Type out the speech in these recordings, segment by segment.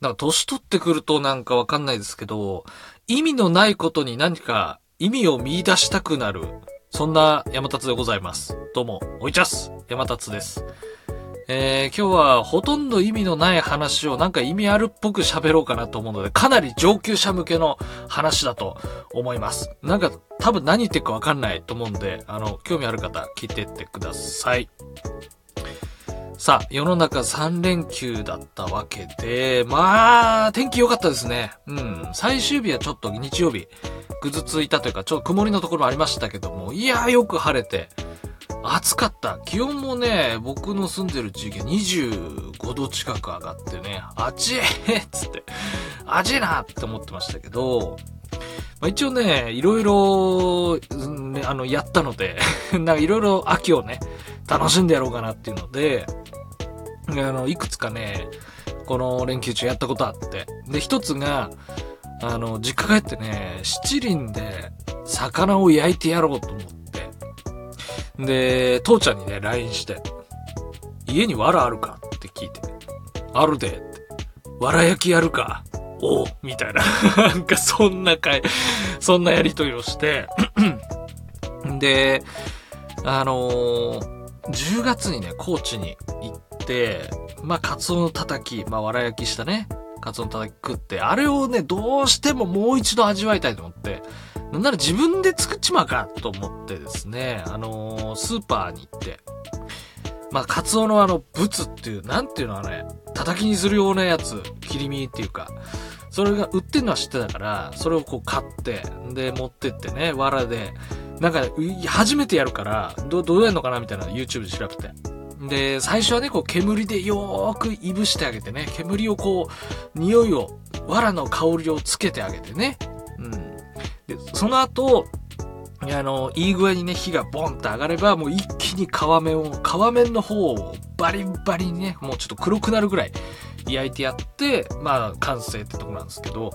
なんか年取ってくるとなんかわかんないですけど、意味のないことに何か意味を見出したくなる、そんな山達でございます。どうも、おいちゃす山達です。えー、今日はほとんど意味のない話をなんか意味あるっぽく喋ろうかなと思うので、かなり上級者向けの話だと思います。なんか多分何言ってるかわかんないと思うんで、あの、興味ある方聞いてってください。さあ、世の中3連休だったわけで、まあ、天気良かったですね。うん。最終日はちょっと日曜日、ぐずついたというか、ちょっと曇りのところもありましたけども、いやーよく晴れて、暑かった。気温もね、僕の住んでる地域は25度近く上がってね、あちえっつって、あちなって思ってましたけど、まあ、一応ね、いろいろ、うんね、あの、やったので、なんかいろいろ秋をね、楽しんでやろうかなっていうので、あの、いくつかね、この連休中やったことあって。で、一つが、あの、実家帰ってね、七輪で魚を焼いてやろうと思って。で、父ちゃんにね、LINE して、家に藁あるかって聞いて、あるでって。藁焼きやるかおうみたいな。なんかそんなかい、そんなやりとりをして、で、あのー10月にね、高知に行って、まあ、カツオのたたき、まあ、わら焼きしたね、カツオのたたき食って、あれをね、どうしてももう一度味わいたいと思って、なんなら自分で作っちまうかと思ってですね、あのースーパーに行って、まあ、カツオのあの、ブツっていう、なんていうのあれ、たたきにするようなやつ、切り身っていうか、それが売ってんのは知ってたから、それをこう買って、で、持ってってね、藁で、なんか、初めてやるから、ど、どうやるのかなみたいな YouTube で調べて。で、最初はね、こう煙でよーくいぶしてあげてね、煙をこう、匂いを、藁の香りをつけてあげてね。うん。で、その後、あの、いい具合にね、火がボンって上がれば、もう一気に皮面を、皮面の方をバリバリにね、もうちょっと黒くなるぐらい焼いてやって、まあ、完成ってとこなんですけど、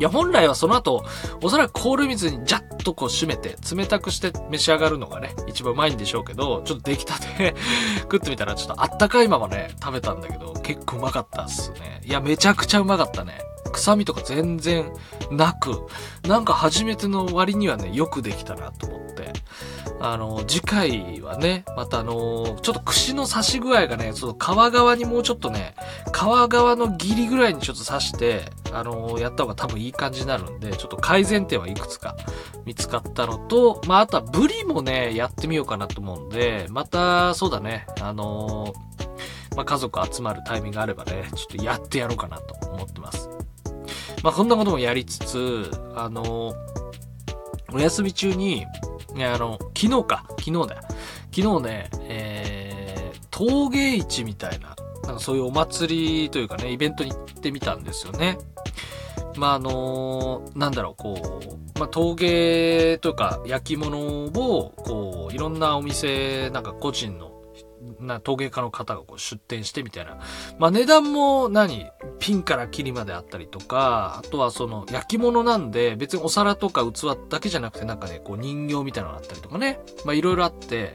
いや、本来はその後、おそらく氷水にジャッとこう締めて、冷たくして召し上がるのがね、一番うまいんでしょうけど、ちょっと出来たて 食ってみたらちょっとあったかいままね、食べたんだけど、結構うまかったっすね。いや、めちゃくちゃうまかったね。臭みとか全然なく、なんか初めての割にはね、よくできたなと思って。あの、次回はね、またあの、ちょっと串の刺し具合がね、その皮側にもうちょっとね、皮側のギリぐらいにちょっと刺して、あのやった方が多分いい感じになるんで、ちょっと改善点はいくつか見つかったのと、まあ、あとはブリもね、やってみようかなと思うんで、また、そうだね、あのまあ、家族集まるタイミングがあればね、ちょっとやってやろうかなと思ってます。まあ、こんなこともやりつつ、あのお休み中に、ね、あの、昨日か、昨日だ。昨日ね、えー、陶芸市みたいな、なんかそういうお祭りというかね、イベントに行ってみたんですよね。まあ、あのなんだろう、こう、まあ、陶芸というか焼き物を、こう、いろんなお店、なんか個人の、な陶芸家の方がこう出店してみたいな。まあ値段も何ピンからキリまであったりとか、あとはその焼き物なんで別にお皿とか器だけじゃなくてなんかね、こう人形みたいなのがあったりとかね。まあいろいろあって、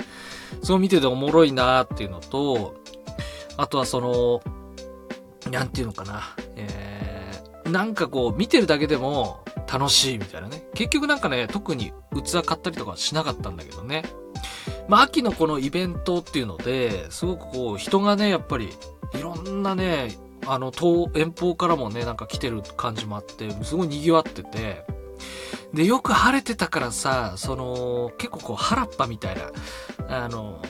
すごい見てておもろいなーっていうのと、あとはその、なんていうのかな。えー、なんかこう見てるだけでも楽しいみたいなね。結局なんかね、特に器買ったりとかしなかったんだけどね。まあ、秋のこのイベントっていうので、すごくこう、人がね、やっぱり、いろんなね、あの、遠、遠方からもね、なんか来てる感じもあって、すごい賑わってて、で、よく晴れてたからさ、その、結構こう、原っぱみたいな、あの、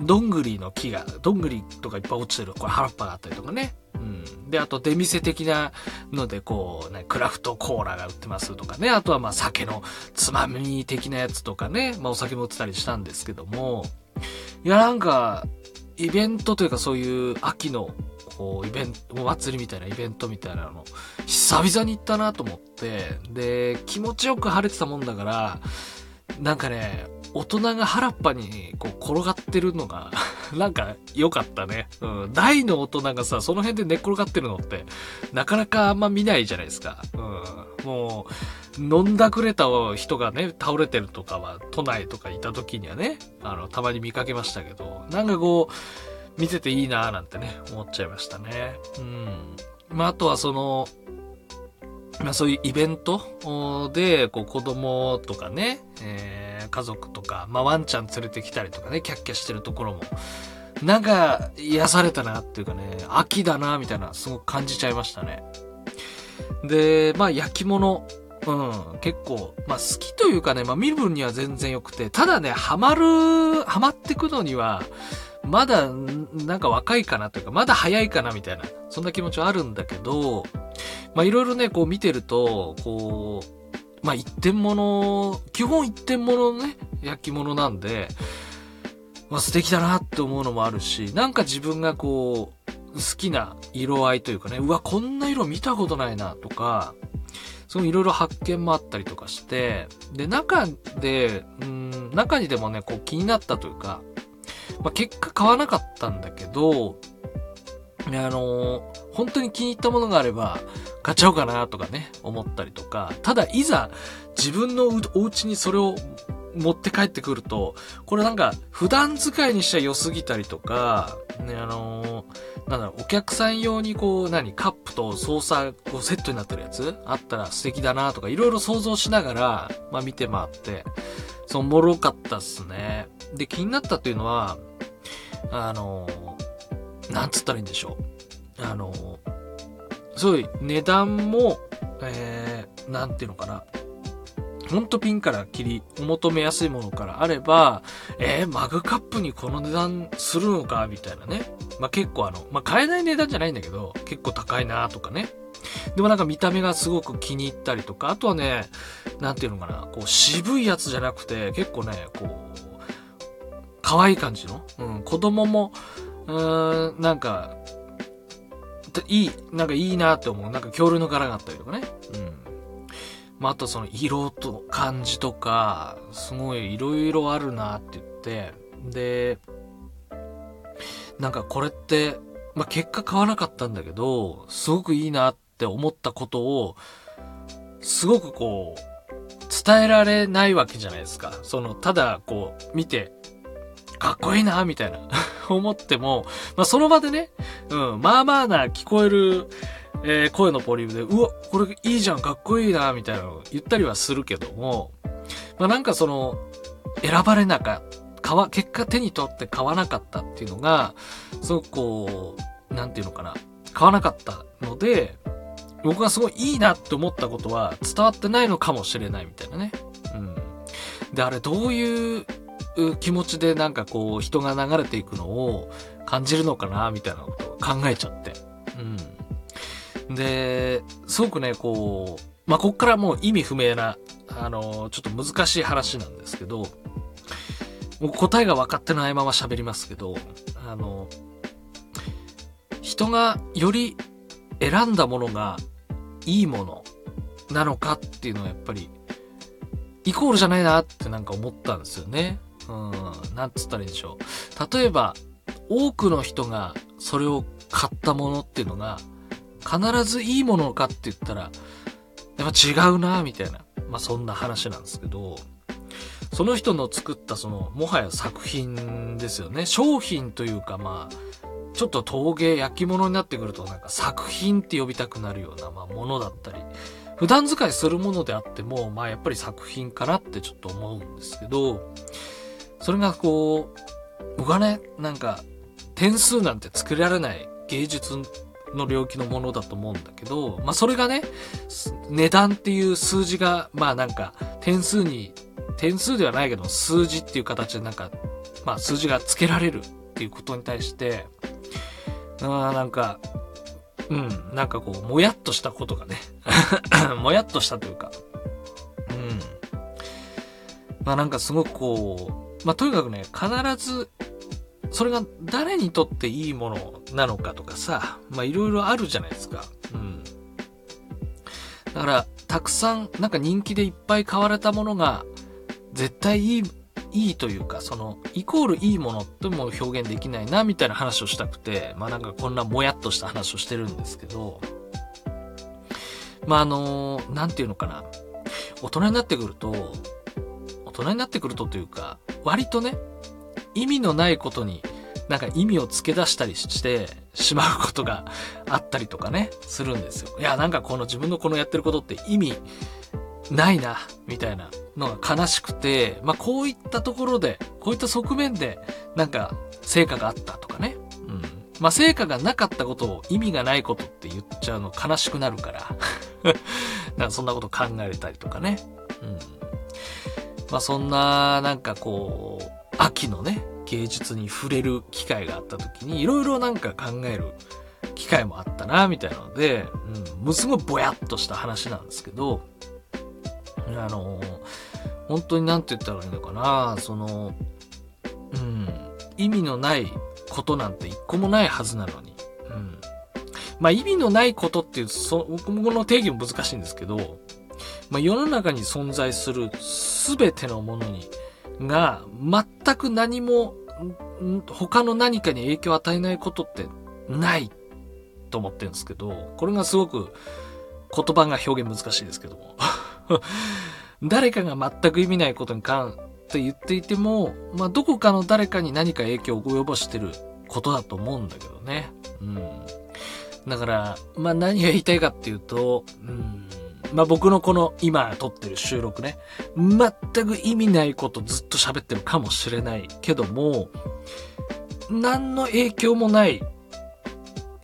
どんぐりの木が、どんぐりとかいっぱい落ちてる、これ原っぱがあったりとかね。うん。で、あと出店的なので、こう、ね、クラフトコーラが売ってますとかね。あとはまあ酒のつまみ的なやつとかね。まあお酒も売ってたりしたんですけども。いや、なんか、イベントというかそういう秋の、こう、イベント、お祭りみたいなイベントみたいなの、久々に行ったなと思って。で、気持ちよく晴れてたもんだから、なんかね、大人が原っぱにこう転がってるのが、なんか良かったね。うん。大の大人がさ、その辺で寝っ転がってるのって、なかなかあんま見ないじゃないですか。うん。もう、飲んだくれた人がね、倒れてるとかは、都内とかいた時にはね、あの、たまに見かけましたけど、なんかこう、見てていいなーなんてね、思っちゃいましたね。うん。まあ、あとはその、まあそういうイベントで、こう子供とかね、えー、家族とか、まあワンちゃん連れてきたりとかね、キャッキャしてるところも、なんか癒されたなっていうかね、秋だなみたいな、すごく感じちゃいましたね。で、まあ焼き物、うん、結構、まあ好きというかね、まあ見る分には全然良くて、ただね、ハマる、ハマってくのには、まだ、なんか若いかなというか、まだ早いかなみたいな、そんな気持ちはあるんだけど、まあいろいろね、こう見てると、こう、まあ一点物、基本一点物のね、焼き物なんで、まあ素敵だなって思うのもあるし、なんか自分がこう、好きな色合いというかね、うわ、こんな色見たことないなとか、そういろいろ発見もあったりとかして、で、中で、うん、中にでもね、こう気になったというか、まあ、結果買わなかったんだけど、あのー、本当に気に入ったものがあれば、買っちゃおうかなとかね、思ったりとか、ただいざ自分のお家にそれを持って帰ってくると、これなんか普段使いにしちゃ良すぎたりとか、ね、あのー、なんだろう、お客さん用にこう、何、カップと操作、こうセットになってるやつあったら素敵だなとか、いろいろ想像しながら、まあ見て回って、そう、おもろかったっすね。で、気になったっていうのは、あの、なんつったらいいんでしょう。あのー、すごい値段も、えー、なんていうのかな。ほんとピンから切り、お求めやすいものからあれば、えー、マグカップにこの値段するのかみたいなね。まあ、結構あの、まあ、買えない値段じゃないんだけど、結構高いなとかね。でもなんか見た目がすごく気に入ったりとか、あとはね、なんていうのかな、こう渋いやつじゃなくて、結構ね、こう、可愛い感じの、うん、子供も、うーん、なんか、いい、なんかいいなって思う。なんか恐竜の柄があったりとかね。うん。まあ、あとその色と感じとか、すごい色々あるなって言って、で、なんかこれって、まあ、結果買わなかったんだけど、すごくいいなって思ったことを、すごくこう、伝えられないわけじゃないですか。その、ただこう、見て、かっこいいな、みたいな 思っても、まあ、その場でね、うん、まあまあな聞こえる、えー、声のポリュームで、うわ、これいいじゃん、かっこいいな、みたいなのを言ったりはするけども、まあ、なんかその、選ばれなかった、買わ、結果手に取って買わなかったっていうのが、すごくこう、なんていうのかな、買わなかったので、僕がすごいいいなって思ったことは伝わってないのかもしれないみたいなね。うん。で、あれどういう気持ちでなんかこう人が流れていくのを感じるのかなみたいなことを考えちゃって。うん。で、すごくね、こう、まあ、こっからもう意味不明な、あの、ちょっと難しい話なんですけど、もう答えが分かってないまま喋りますけど、あの、人がより選んだものがいいものなのかっていうのはやっぱり、イコールじゃないなってなんか思ったんですよね。うん、なんつったらいいんでしょう。例えば、多くの人がそれを買ったものっていうのが、必ずいいものかって言ったら、やっぱ違うな、みたいな。まあそんな話なんですけど、その人の作ったその、もはや作品ですよね。商品というかまあ、ちょっと陶芸、焼き物になってくるとなんか作品って呼びたくなるような、まあものだったり、普段使いするものであっても、まあやっぱり作品かなってちょっと思うんですけど、それがこう、僕はね、なんか、点数なんて作られない芸術の領域のものだと思うんだけど、まあそれがね、値段っていう数字が、まあなんか、点数に、点数ではないけど、数字っていう形でなんか、まあ数字が付けられるっていうことに対して、あなんか、うん、なんかこう、もやっとしたことがね、もやっとしたというか、うん。まあなんかすごくこう、まあ、とにかくね、必ず、それが誰にとっていいものなのかとかさ、まあ、いろいろあるじゃないですか。うん。だから、たくさん、なんか人気でいっぱい買われたものが、絶対いい、いいというか、その、イコールいいものとも表現できないな、みたいな話をしたくて、まあなんかこんなもやっとした話をしてるんですけど、まああの、なんていうのかな。大人になってくると、大人になってくるとというか、割とね、意味のないことになんか意味を付け出したりしてしまうことが あったりとかね、するんですよ。いや、なんかこの自分のこのやってることって意味ないな、みたいなのが悲しくて、まあこういったところで、こういった側面で、なんか成果があったとかね。うん。まあ成果がなかったことを意味がないことって言っちゃうの悲しくなるから。なんかそんなこと考えたりとかね。うん。まあそんな、なんかこう、秋のね、芸術に触れる機会があった時に、いろいろなんか考える機会もあったな、みたいなので、うん、もうすごいぼやっとした話なんですけど、あの、本当になんて言ったらいいのかな、その、うん、意味のないことなんて一個もないはずなのに、うん。まあ意味のないことっていう、そ、この定義も難しいんですけど、まあ世の中に存在するすべてのものに、が、全く何も、他の何かに影響を与えないことってないと思ってるんですけど、これがすごく言葉が表現難しいですけども。誰かが全く意味ないことに関って言っていても、まあ、どこかの誰かに何か影響を及ぼしてることだと思うんだけどね。うん。だから、まあ、何が言いたいかっていうと、うん。まあ、僕のこの今撮ってる収録ね、全く意味ないことずっと喋ってるかもしれないけども、何の影響もない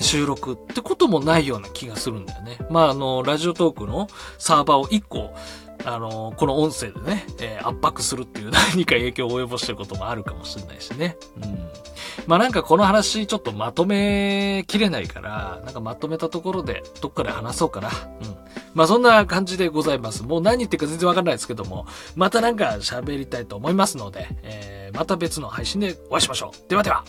収録ってこともないような気がするんだよね。まあ、あの、ラジオトークのサーバーを1個、あの、この音声でね、えー、圧迫するっていう 何か影響を及ぼしてることもあるかもしれないしね。うん。まあなんかこの話ちょっとまとめきれないから、なんかまとめたところでどっかで話そうかな。うん。まあそんな感じでございます。もう何言ってるか全然わかんないですけども、またなんか喋りたいと思いますので、えー、また別の配信でお会いしましょう。ではでは。